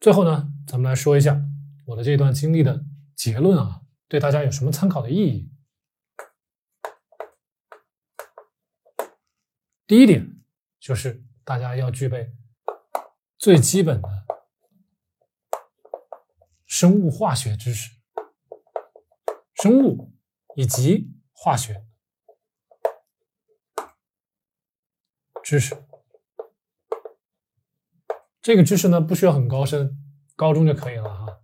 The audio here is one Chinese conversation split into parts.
最后呢，咱们来说一下我的这段经历的结论啊，对大家有什么参考的意义？第一点就是大家要具备最基本的生物化学知识，生物以及化学知识。这个知识呢，不需要很高深，高中就可以了哈，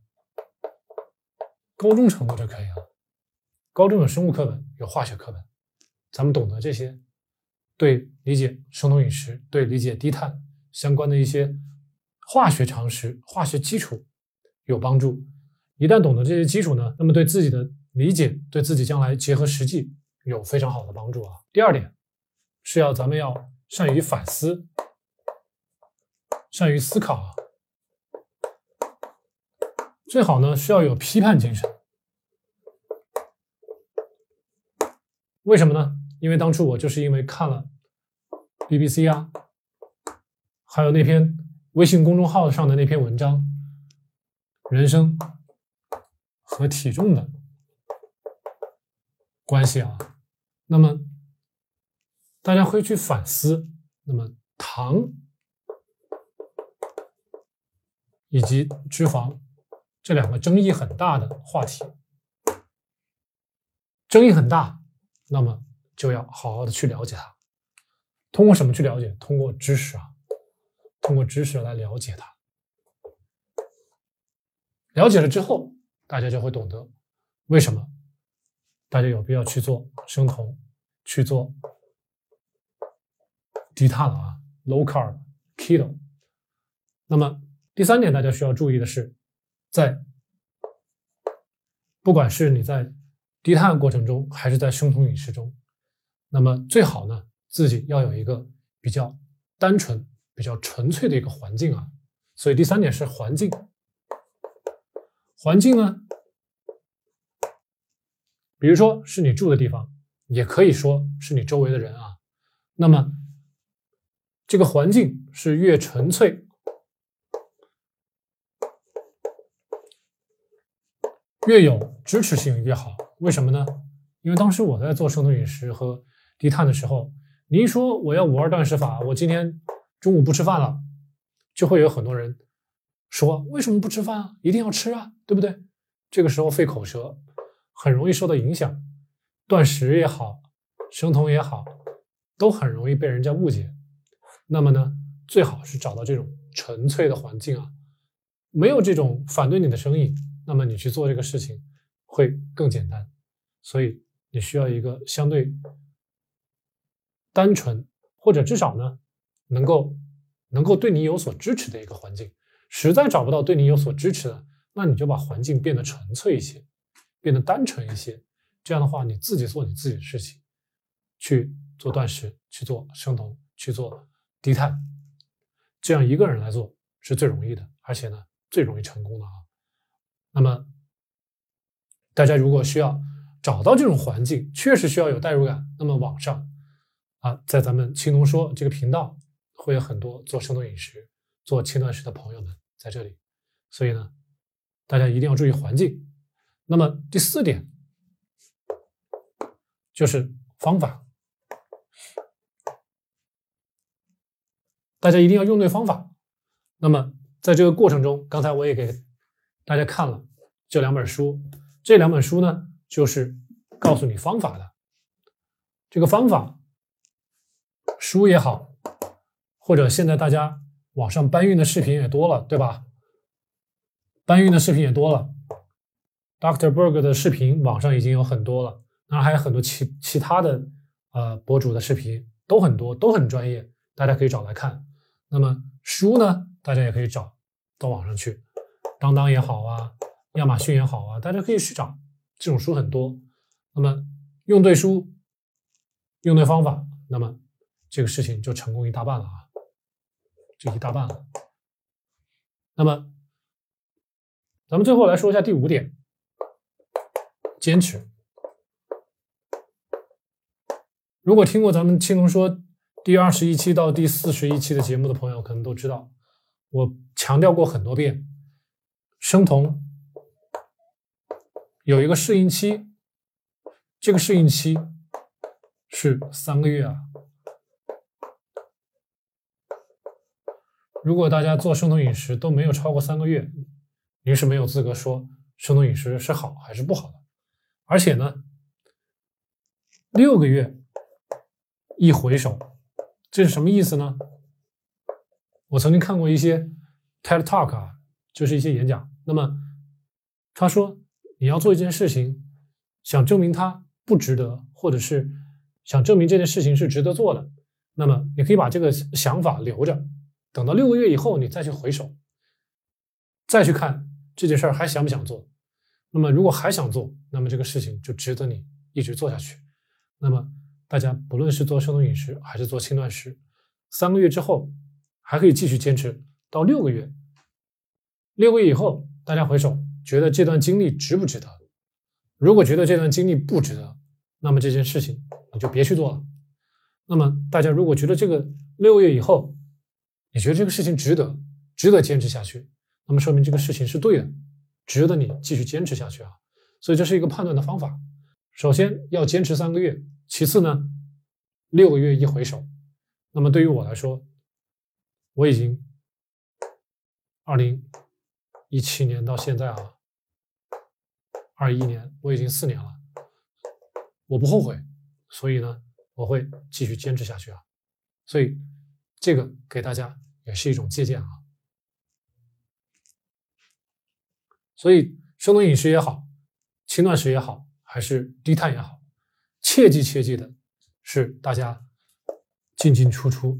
高中程度就可以了。高中有生物课本，有化学课本，咱们懂得这些。对理解生酮饮食、对理解低碳相关的一些化学常识、化学基础有帮助。一旦懂得这些基础呢，那么对自己的理解、对自己将来结合实际有非常好的帮助啊。第二点是要咱们要善于反思、善于思考啊，最好呢是要有批判精神。为什么呢？因为当初我就是因为看了 BBC 啊，还有那篇微信公众号上的那篇文章，人生和体重的关系啊，那么大家会去反思，那么糖以及脂肪这两个争议很大的话题，争议很大，那么。就要好好的去了解它，通过什么去了解？通过知识啊，通过知识来了解它。了解了之后，大家就会懂得为什么大家有必要去做生酮，去做低碳了啊，low carb keto。那么第三点，大家需要注意的是，在不管是你在低碳过程中，还是在生酮饮食中。那么最好呢，自己要有一个比较单纯、比较纯粹的一个环境啊。所以第三点是环境。环境呢，比如说是你住的地方，也可以说是你周围的人啊。那么这个环境是越纯粹、越有支持性越好。为什么呢？因为当时我在做生酮饮食和低碳的时候，你一说我要五二断食法，我今天中午不吃饭了，就会有很多人说为什么不吃饭啊？一定要吃啊，对不对？这个时候费口舌，很容易受到影响。断食也好，生酮也好，都很容易被人家误解。那么呢，最好是找到这种纯粹的环境啊，没有这种反对你的声音，那么你去做这个事情会更简单。所以你需要一个相对。单纯，或者至少呢，能够能够对你有所支持的一个环境。实在找不到对你有所支持的，那你就把环境变得纯粹一些，变得单纯一些。这样的话，你自己做你自己的事情，去做断食，去做生酮，去做低碳，这样一个人来做是最容易的，而且呢，最容易成功的啊。那么，大家如果需要找到这种环境，确实需要有代入感，那么网上。啊，在咱们青农说这个频道，会有很多做生酮饮食、做轻断食的朋友们在这里，所以呢，大家一定要注意环境。那么第四点就是方法，大家一定要用对方法。那么在这个过程中，刚才我也给大家看了这两本书，这两本书呢，就是告诉你方法的这个方法。书也好，或者现在大家网上搬运的视频也多了，对吧？搬运的视频也多了，Dr. Berg 的视频网上已经有很多了，当然还有很多其其他的呃博主的视频都很多，都很专业，大家可以找来看。那么书呢，大家也可以找到网上去，当当也好啊，亚马逊也好啊，大家可以去找这种书很多。那么用对书，用对方法，那么。这个事情就成功一大半了啊，就一大半了。那么，咱们最后来说一下第五点：坚持。如果听过咱们青龙说第二十一期到第四十一期的节目的朋友，可能都知道，我强调过很多遍，生酮有一个适应期，这个适应期是三个月啊。如果大家做生酮饮食都没有超过三个月，您是没有资格说生酮饮食是好还是不好的。而且呢，六个月一回首，这是什么意思呢？我曾经看过一些 TED Talk 啊，就是一些演讲。那么他说，你要做一件事情，想证明它不值得，或者是想证明这件事情是值得做的，那么你可以把这个想法留着。等到六个月以后，你再去回首，再去看这件事儿还想不想做？那么如果还想做，那么这个事情就值得你一直做下去。那么大家不论是做生酮饮食还是做轻断食，三个月之后还可以继续坚持到六个月。六个月以后，大家回首觉得这段经历值不值得？如果觉得这段经历不值得，那么这件事情你就别去做了。那么大家如果觉得这个六个月以后，你觉得这个事情值得，值得坚持下去，那么说明这个事情是对的，值得你继续坚持下去啊。所以这是一个判断的方法。首先要坚持三个月，其次呢，六个月一回首。那么对于我来说，我已经二零一七年到现在啊，二一年我已经四年了，我不后悔，所以呢，我会继续坚持下去啊。所以这个给大家。也是一种借鉴啊，所以生酮饮食也好，轻断食也好，还是低碳也好，切记切记的是大家进进出出，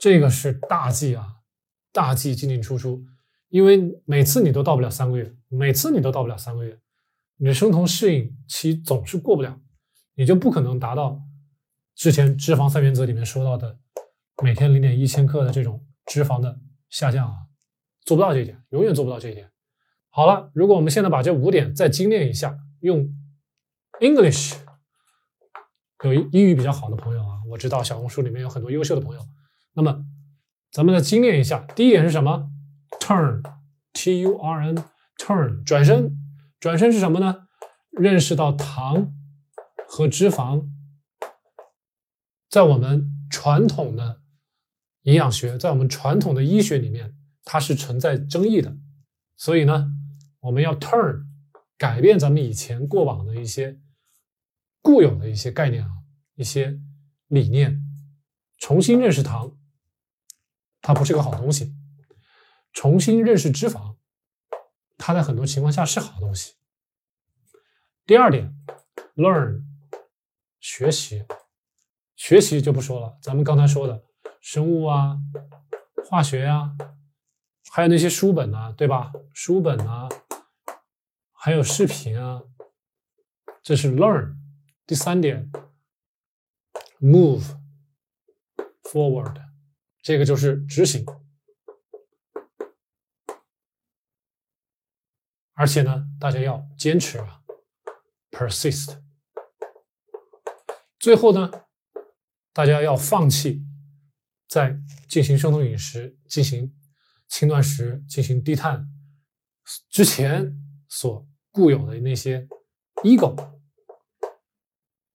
这个是大忌啊，大忌进进出出，因为每次你都到不了三个月，每次你都到不了三个月，你的生酮适应期总是过不了，你就不可能达到。之前脂肪三原则里面说到的，每天零点一千克的这种脂肪的下降啊，做不到这一点，永远做不到这一点。好了，如果我们现在把这五点再精炼一下，用 English 有英语比较好的朋友啊，我知道小红书里面有很多优秀的朋友。那么咱们再精炼一下，第一点是什么？Turn，T U R N，Turn，转身，转身是什么呢？认识到糖和脂肪。在我们传统的营养学，在我们传统的医学里面，它是存在争议的。所以呢，我们要 turn 改变咱们以前过往的一些固有的一些概念啊，一些理念，重新认识糖，它不是个好东西；重新认识脂肪，它在很多情况下是好东西。第二点，learn 学习。学习就不说了，咱们刚才说的生物啊、化学呀，还有那些书本啊，对吧？书本啊，还有视频啊，这是 learn。第三点，move forward，这个就是执行，而且呢，大家要坚持啊，persist。最后呢。大家要放弃在进行生酮饮食、进行轻断食、进行低碳之前所固有的那些 ego，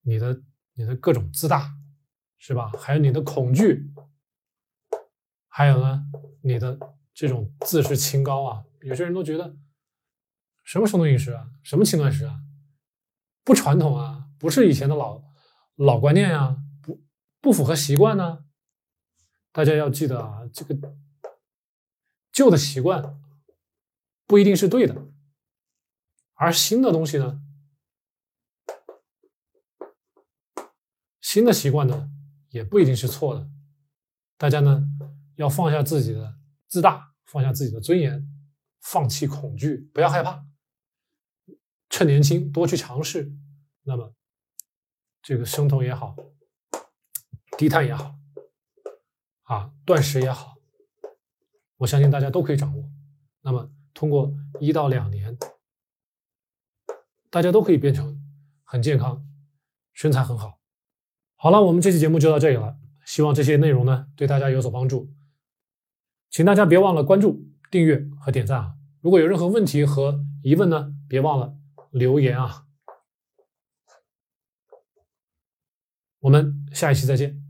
你的你的各种自大，是吧？还有你的恐惧，还有呢，你的这种自视清高啊。有些人都觉得什么生酮饮食啊，什么轻断食啊，不传统啊，不是以前的老老观念呀。不符合习惯呢？大家要记得啊，这个旧的习惯不一定是对的，而新的东西呢，新的习惯呢也不一定是错的。大家呢要放下自己的自大，放下自己的尊严，放弃恐惧，不要害怕，趁年轻多去尝试。那么这个生酮也好。低碳也好，啊，断食也好，我相信大家都可以掌握。那么，通过一到两年，大家都可以变成很健康、身材很好。好了，我们这期节目就到这里了。希望这些内容呢对大家有所帮助。请大家别忘了关注、订阅和点赞啊！如果有任何问题和疑问呢，别忘了留言啊！我们下一期再见。